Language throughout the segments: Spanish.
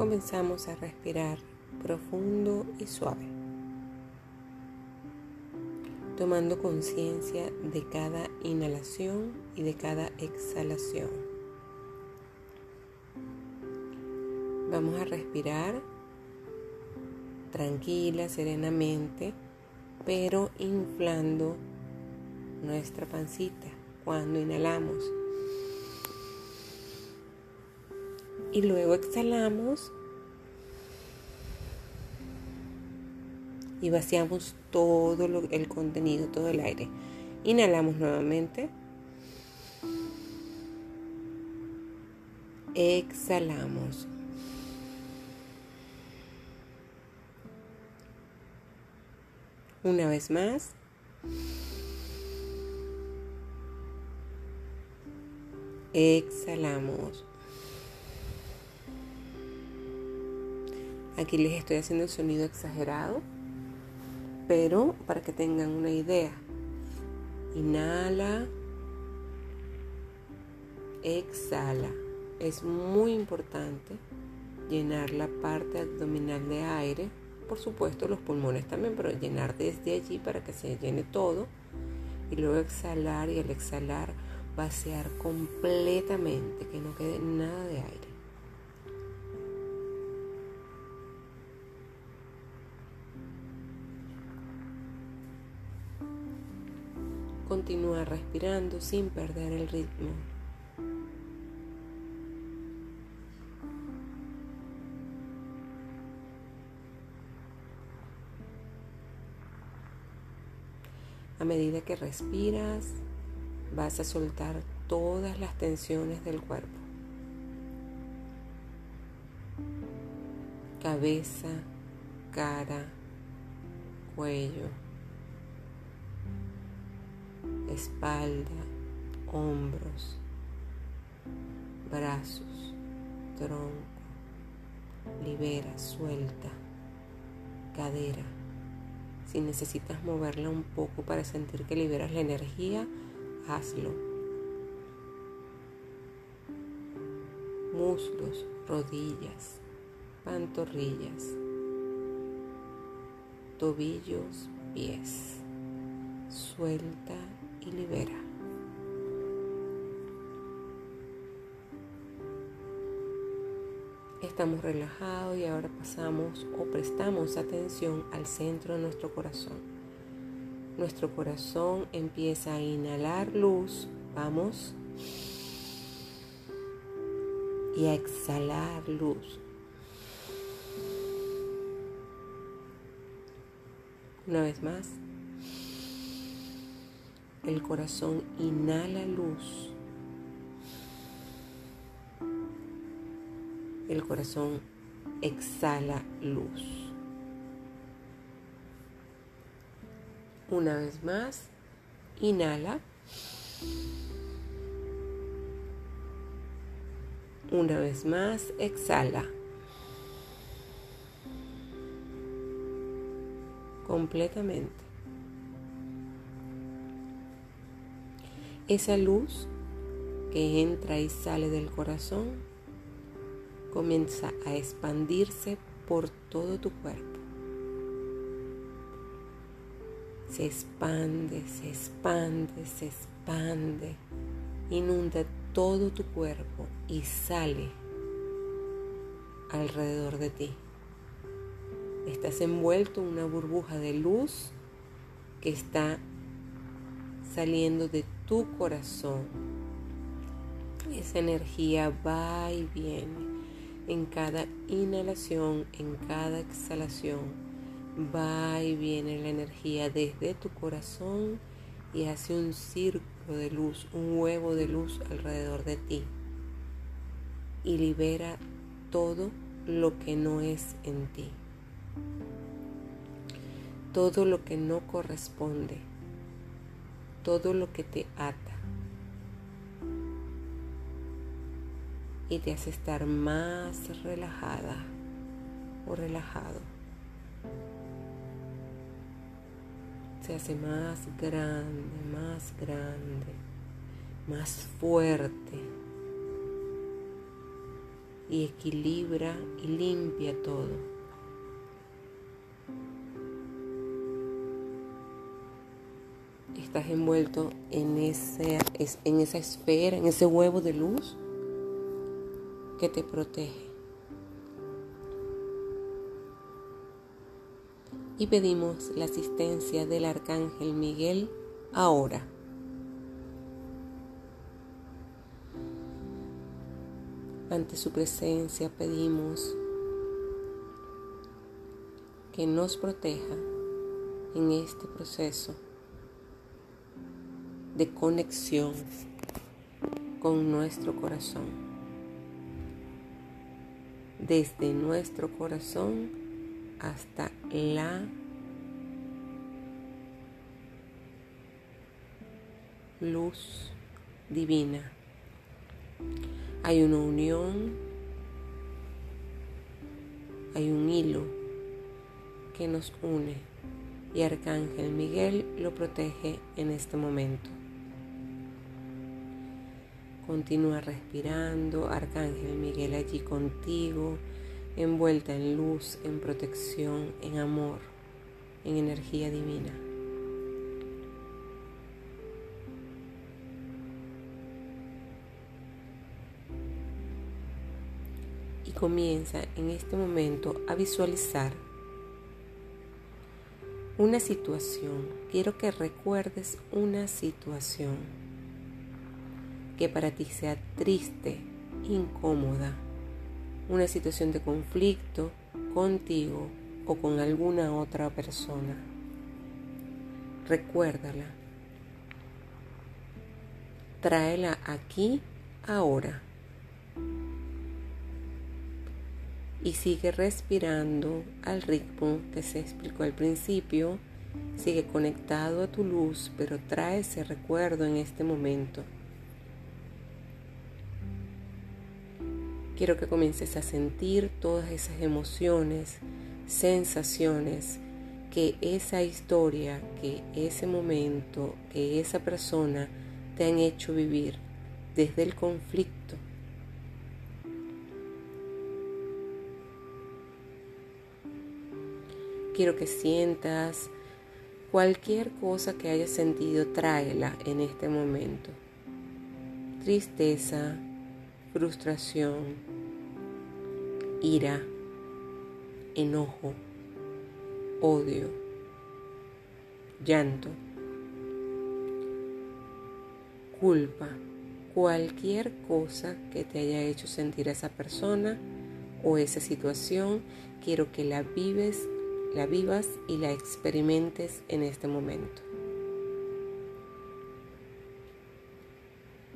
comenzamos a respirar profundo y suave, tomando conciencia de cada inhalación y de cada exhalación. Vamos a respirar tranquila, serenamente, pero inflando nuestra pancita cuando inhalamos. Y luego exhalamos y vaciamos todo el contenido, todo el aire. Inhalamos nuevamente. Exhalamos. Una vez más. Exhalamos. Aquí les estoy haciendo el sonido exagerado, pero para que tengan una idea. Inhala. Exhala. Es muy importante llenar la parte abdominal de aire por supuesto los pulmones también, pero llenar desde allí para que se llene todo y luego exhalar y al exhalar vaciar completamente, que no quede nada de aire. Continúa respirando sin perder el ritmo. A medida que respiras, vas a soltar todas las tensiones del cuerpo. Cabeza, cara, cuello, espalda, hombros, brazos, tronco, libera, suelta, cadera si necesitas moverla un poco para sentir que liberas la energía, hazlo. Muslos, rodillas, pantorrillas, tobillos, pies. Suelta y libera. Estamos relajados y ahora pasamos o prestamos atención al centro de nuestro corazón. Nuestro corazón empieza a inhalar luz, vamos, y a exhalar luz. Una vez más, el corazón inhala luz el corazón exhala luz. Una vez más, inhala. Una vez más, exhala. Completamente. Esa luz que entra y sale del corazón comienza a expandirse por todo tu cuerpo. Se expande, se expande, se expande, inunda todo tu cuerpo y sale alrededor de ti. Estás envuelto en una burbuja de luz que está saliendo de tu corazón. Esa energía va y viene en cada inhalación, en cada exhalación. Va y viene la energía desde tu corazón y hace un círculo de luz, un huevo de luz alrededor de ti. Y libera todo lo que no es en ti. Todo lo que no corresponde. Todo lo que te ata y te hace estar más relajada o relajado. Se hace más grande, más grande, más fuerte. y equilibra y limpia todo. Estás envuelto en, ese, en esa esfera, en ese huevo de luz que te protege. Y pedimos la asistencia del Arcángel Miguel ahora. Ante su presencia pedimos que nos proteja en este proceso de conexión con nuestro corazón. Desde nuestro corazón hasta la luz divina. Hay una unión, hay un hilo que nos une y Arcángel Miguel lo protege en este momento. Continúa respirando, Arcángel Miguel allí contigo, envuelta en luz, en protección, en amor, en energía divina. Y comienza en este momento a visualizar una situación. Quiero que recuerdes una situación que para ti sea triste, incómoda, una situación de conflicto contigo o con alguna otra persona. Recuérdala. Tráela aquí, ahora. Y sigue respirando al ritmo que se explicó al principio. Sigue conectado a tu luz, pero trae ese recuerdo en este momento. Quiero que comiences a sentir todas esas emociones, sensaciones que esa historia, que ese momento, que esa persona te han hecho vivir desde el conflicto. Quiero que sientas cualquier cosa que hayas sentido, tráela en este momento. Tristeza, frustración, ira, enojo, odio, llanto, culpa, cualquier cosa que te haya hecho sentir esa persona o esa situación, quiero que la vives, la vivas y la experimentes en este momento.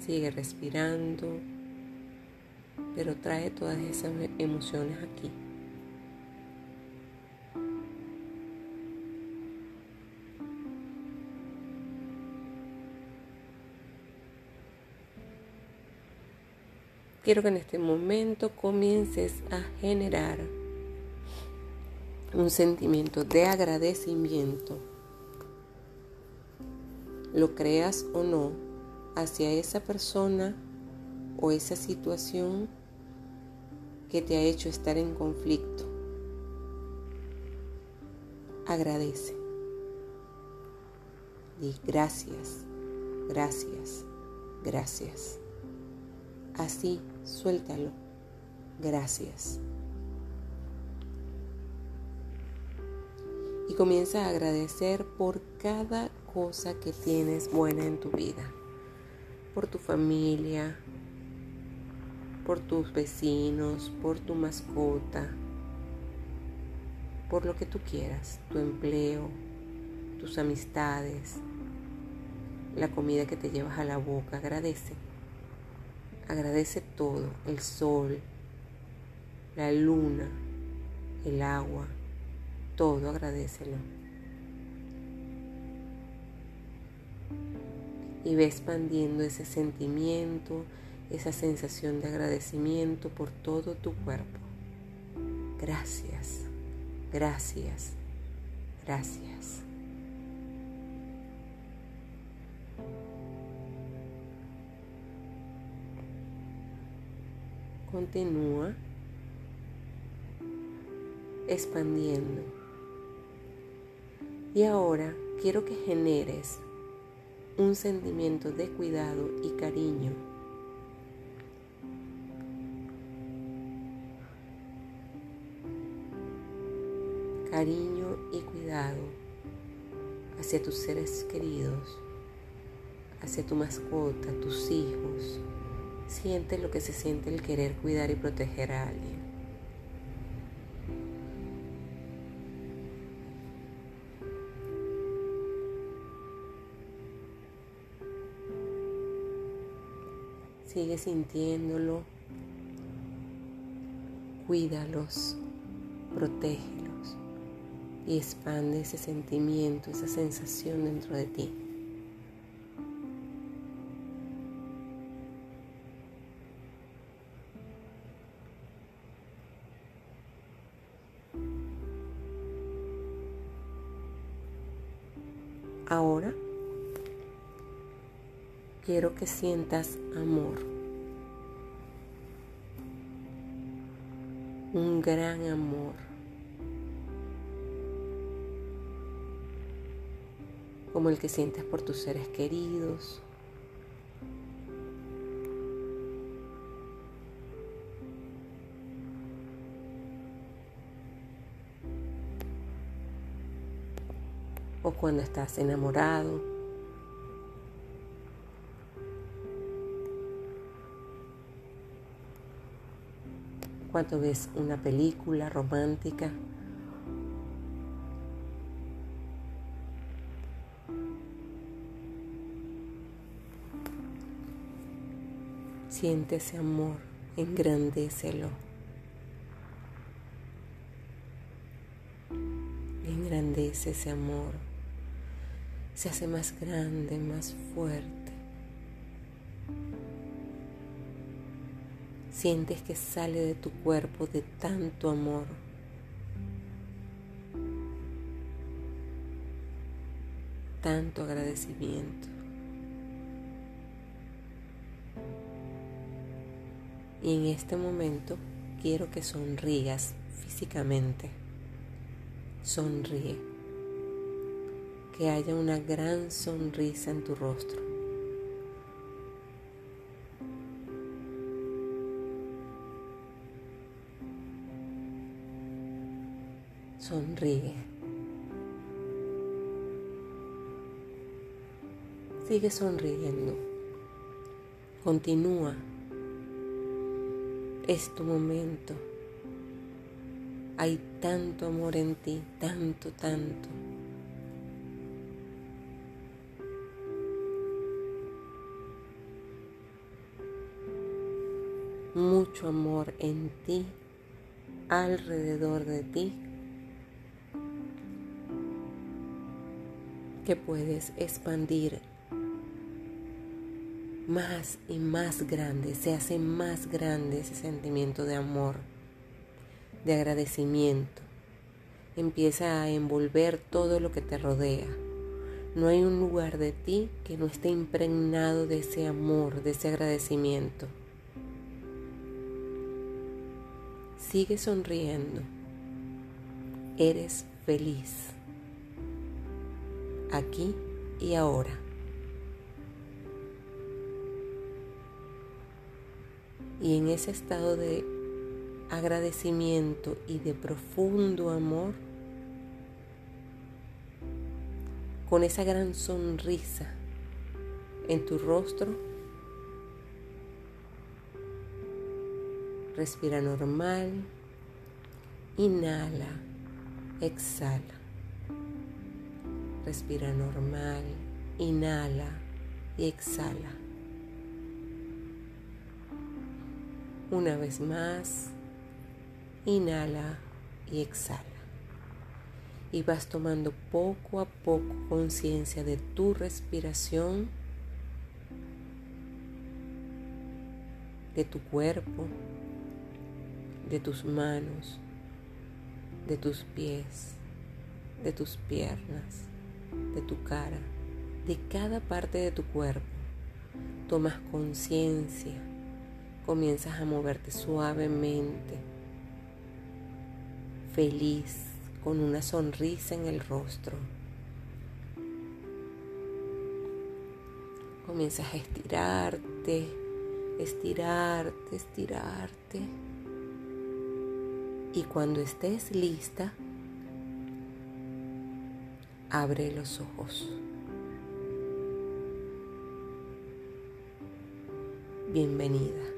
Sigue respirando, pero trae todas esas emociones aquí. Quiero que en este momento comiences a generar un sentimiento de agradecimiento, lo creas o no, hacia esa persona o esa situación que te ha hecho estar en conflicto. Agradece. Di gracias, gracias, gracias. Así, suéltalo. Gracias. Y comienza a agradecer por cada cosa que tienes buena en tu vida. Por tu familia, por tus vecinos, por tu mascota, por lo que tú quieras, tu empleo, tus amistades, la comida que te llevas a la boca. Agradece. Agradece todo, el sol, la luna, el agua, todo agradecelo. Y ve expandiendo ese sentimiento, esa sensación de agradecimiento por todo tu cuerpo. Gracias, gracias, gracias. Continúa expandiendo. Y ahora quiero que generes un sentimiento de cuidado y cariño. Cariño y cuidado hacia tus seres queridos, hacia tu mascota, tus hijos. Siente lo que se siente el querer cuidar y proteger a alguien. Sigue sintiéndolo. Cuídalos, protégelos y expande ese sentimiento, esa sensación dentro de ti. Ahora quiero que sientas amor. Un gran amor. Como el que sientes por tus seres queridos. O cuando estás enamorado. cuando ves una película romántica. Siente ese amor, engrandécelo. Engrandece ese amor. Se hace más grande, más fuerte. Sientes que sale de tu cuerpo de tanto amor. Tanto agradecimiento. Y en este momento quiero que sonrías físicamente. Sonríe. Que haya una gran sonrisa en tu rostro. Sonríe. Sigue sonriendo. Continúa. Es tu momento. Hay tanto amor en ti, tanto, tanto. Mucho amor en ti, alrededor de ti que puedes expandir más y más grande, se hace más grande ese sentimiento de amor, de agradecimiento. Empieza a envolver todo lo que te rodea. No hay un lugar de ti que no esté impregnado de ese amor, de ese agradecimiento. Sigue sonriendo. Eres feliz aquí y ahora. Y en ese estado de agradecimiento y de profundo amor, con esa gran sonrisa en tu rostro, respira normal, inhala, exhala. Respira normal, inhala y exhala. Una vez más, inhala y exhala. Y vas tomando poco a poco conciencia de tu respiración, de tu cuerpo, de tus manos, de tus pies, de tus piernas de tu cara, de cada parte de tu cuerpo. Tomas conciencia, comienzas a moverte suavemente, feliz, con una sonrisa en el rostro. Comienzas a estirarte, estirarte, estirarte. Y cuando estés lista, abre los ojos. Bienvenida.